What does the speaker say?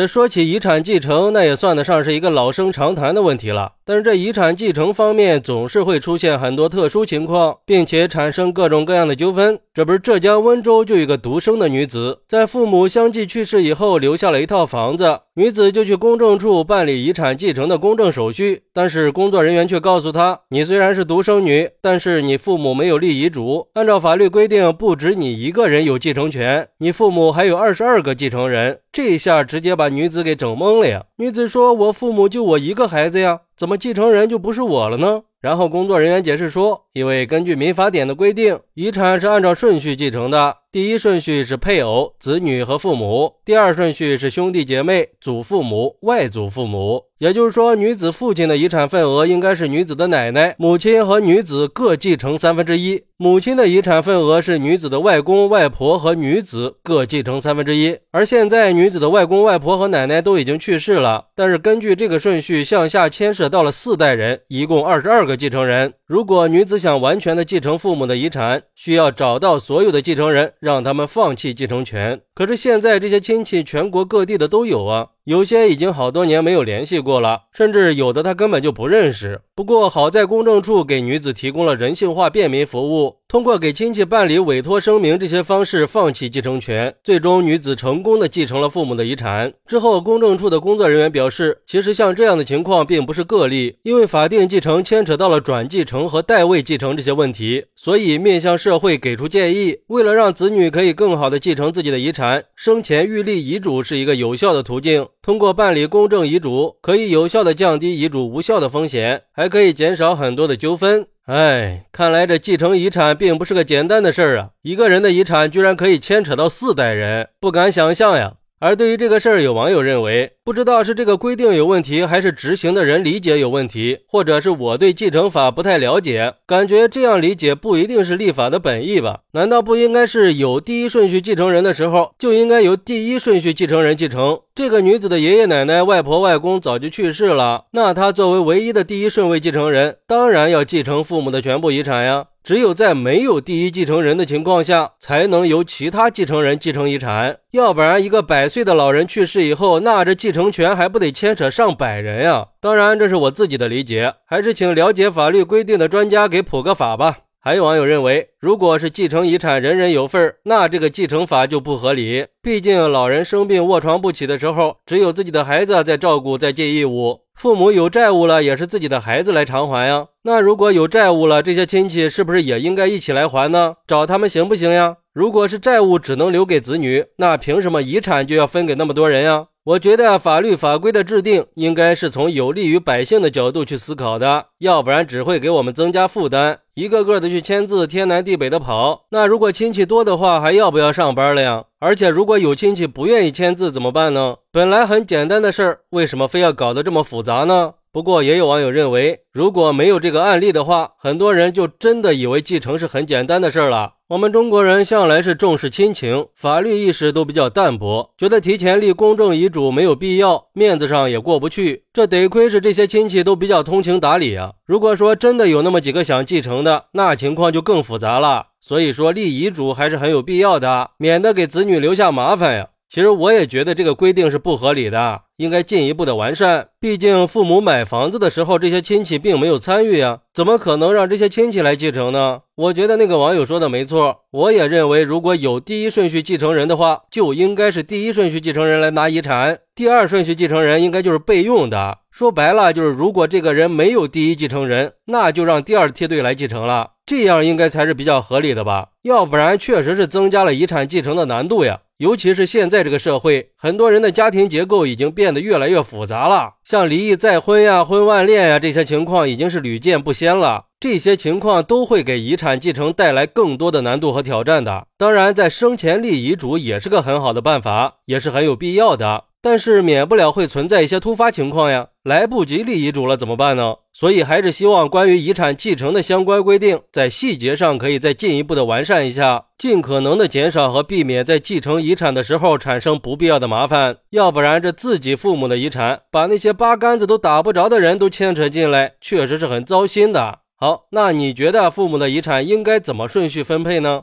这说起遗产继承，那也算得上是一个老生常谈的问题了。但是这遗产继承方面总是会出现很多特殊情况，并且产生各种各样的纠纷。这不是浙江温州就有一个独生的女子，在父母相继去世以后，留下了一套房子，女子就去公证处办理遗产继承的公证手续。但是工作人员却告诉她，你虽然是独生女，但是你父母没有立遗嘱，按照法律规定，不止你一个人有继承权，你父母还有二十二个继承人。这一下直接把女子给整懵了呀！女子说：“我父母就我一个孩子呀，怎么继承人就不是我了呢？”然后工作人员解释说：“因为根据民法典的规定，遗产是按照顺序继承的，第一顺序是配偶、子女和父母，第二顺序是兄弟姐妹、祖父母、外祖父母。”也就是说，女子父亲的遗产份额应该是女子的奶奶、母亲和女子各继承三分之一；母亲的遗产份额是女子的外公、外婆和女子各继承三分之一。而现在，女子的外公、外婆和奶奶都已经去世了，但是根据这个顺序向下牵涉到了四代人，一共二十二个继承人。如果女子想完全的继承父母的遗产，需要找到所有的继承人，让他们放弃继承权。可是现在这些亲戚全国各地的都有啊。有些已经好多年没有联系过了，甚至有的他根本就不认识。不过好在公证处给女子提供了人性化便民服务，通过给亲戚办理委托声明这些方式放弃继承权，最终女子成功的继承了父母的遗产。之后，公证处的工作人员表示，其实像这样的情况并不是个例，因为法定继承牵扯到了转继承和代位继承这些问题，所以面向社会给出建议，为了让子女可以更好的继承自己的遗产，生前预立遗嘱是一个有效的途径。通过办理公证遗嘱，可以有效的降低遗嘱无效的风险，还可以减少很多的纠纷。哎，看来这继承遗产并不是个简单的事儿啊！一个人的遗产居然可以牵扯到四代人，不敢想象呀。而对于这个事儿，有网友认为，不知道是这个规定有问题，还是执行的人理解有问题，或者是我对继承法不太了解，感觉这样理解不一定是立法的本意吧？难道不应该是有第一顺序继承人的时候，就应该由第一顺序继承人继承？这个女子的爷爷奶奶、外婆外公早就去世了，那她作为唯一的第一顺位继承人，当然要继承父母的全部遗产呀。只有在没有第一继承人的情况下，才能由其他继承人继承遗产。要不然，一个百岁的老人去世以后，那这继承权还不得牵扯上百人呀？当然，这是我自己的理解，还是请了解法律规定的专家给普个法吧。还有网友认为，如果是继承遗产人人有份那这个继承法就不合理。毕竟，老人生病卧床不起的时候，只有自己的孩子在照顾，在尽义务。父母有债务了，也是自己的孩子来偿还呀。那如果有债务了，这些亲戚是不是也应该一起来还呢？找他们行不行呀？如果是债务只能留给子女，那凭什么遗产就要分给那么多人呀？我觉得法律法规的制定应该是从有利于百姓的角度去思考的，要不然只会给我们增加负担，一个个的去签字，天南地北的跑。那如果亲戚多的话，还要不要上班了呀？而且如果有亲戚不愿意签字怎么办呢？本来很简单的事儿，为什么非要搞得这么复杂呢？不过也有网友认为，如果没有这个案例的话，很多人就真的以为继承是很简单的事儿了。我们中国人向来是重视亲情，法律意识都比较淡薄，觉得提前立公证遗嘱没有必要，面子上也过不去。这得亏是这些亲戚都比较通情达理啊。如果说真的有那么几个想继承的，那情况就更复杂了。所以说立遗嘱还是很有必要的，免得给子女留下麻烦呀。其实我也觉得这个规定是不合理的，应该进一步的完善。毕竟父母买房子的时候，这些亲戚并没有参与呀，怎么可能让这些亲戚来继承呢？我觉得那个网友说的没错，我也认为，如果有第一顺序继承人的话，就应该是第一顺序继承人来拿遗产，第二顺序继承人应该就是备用的。说白了，就是如果这个人没有第一继承人，那就让第二梯队来继承了，这样应该才是比较合理的吧？要不然确实是增加了遗产继承的难度呀。尤其是现在这个社会，很多人的家庭结构已经变得越来越复杂了，像离异再婚呀、婚外恋呀这些情况已经是屡见不鲜了。这些情况都会给遗产继承带来更多的难度和挑战的。当然，在生前立遗嘱也是个很好的办法，也是很有必要的。但是免不了会存在一些突发情况呀，来不及立遗嘱了怎么办呢？所以还是希望关于遗产继承的相关规定，在细节上可以再进一步的完善一下，尽可能的减少和避免在继承遗产的时候产生不必要的麻烦。要不然这自己父母的遗产，把那些八竿子都打不着的人都牵扯进来，确实是很糟心的。好，那你觉得父母的遗产应该怎么顺序分配呢？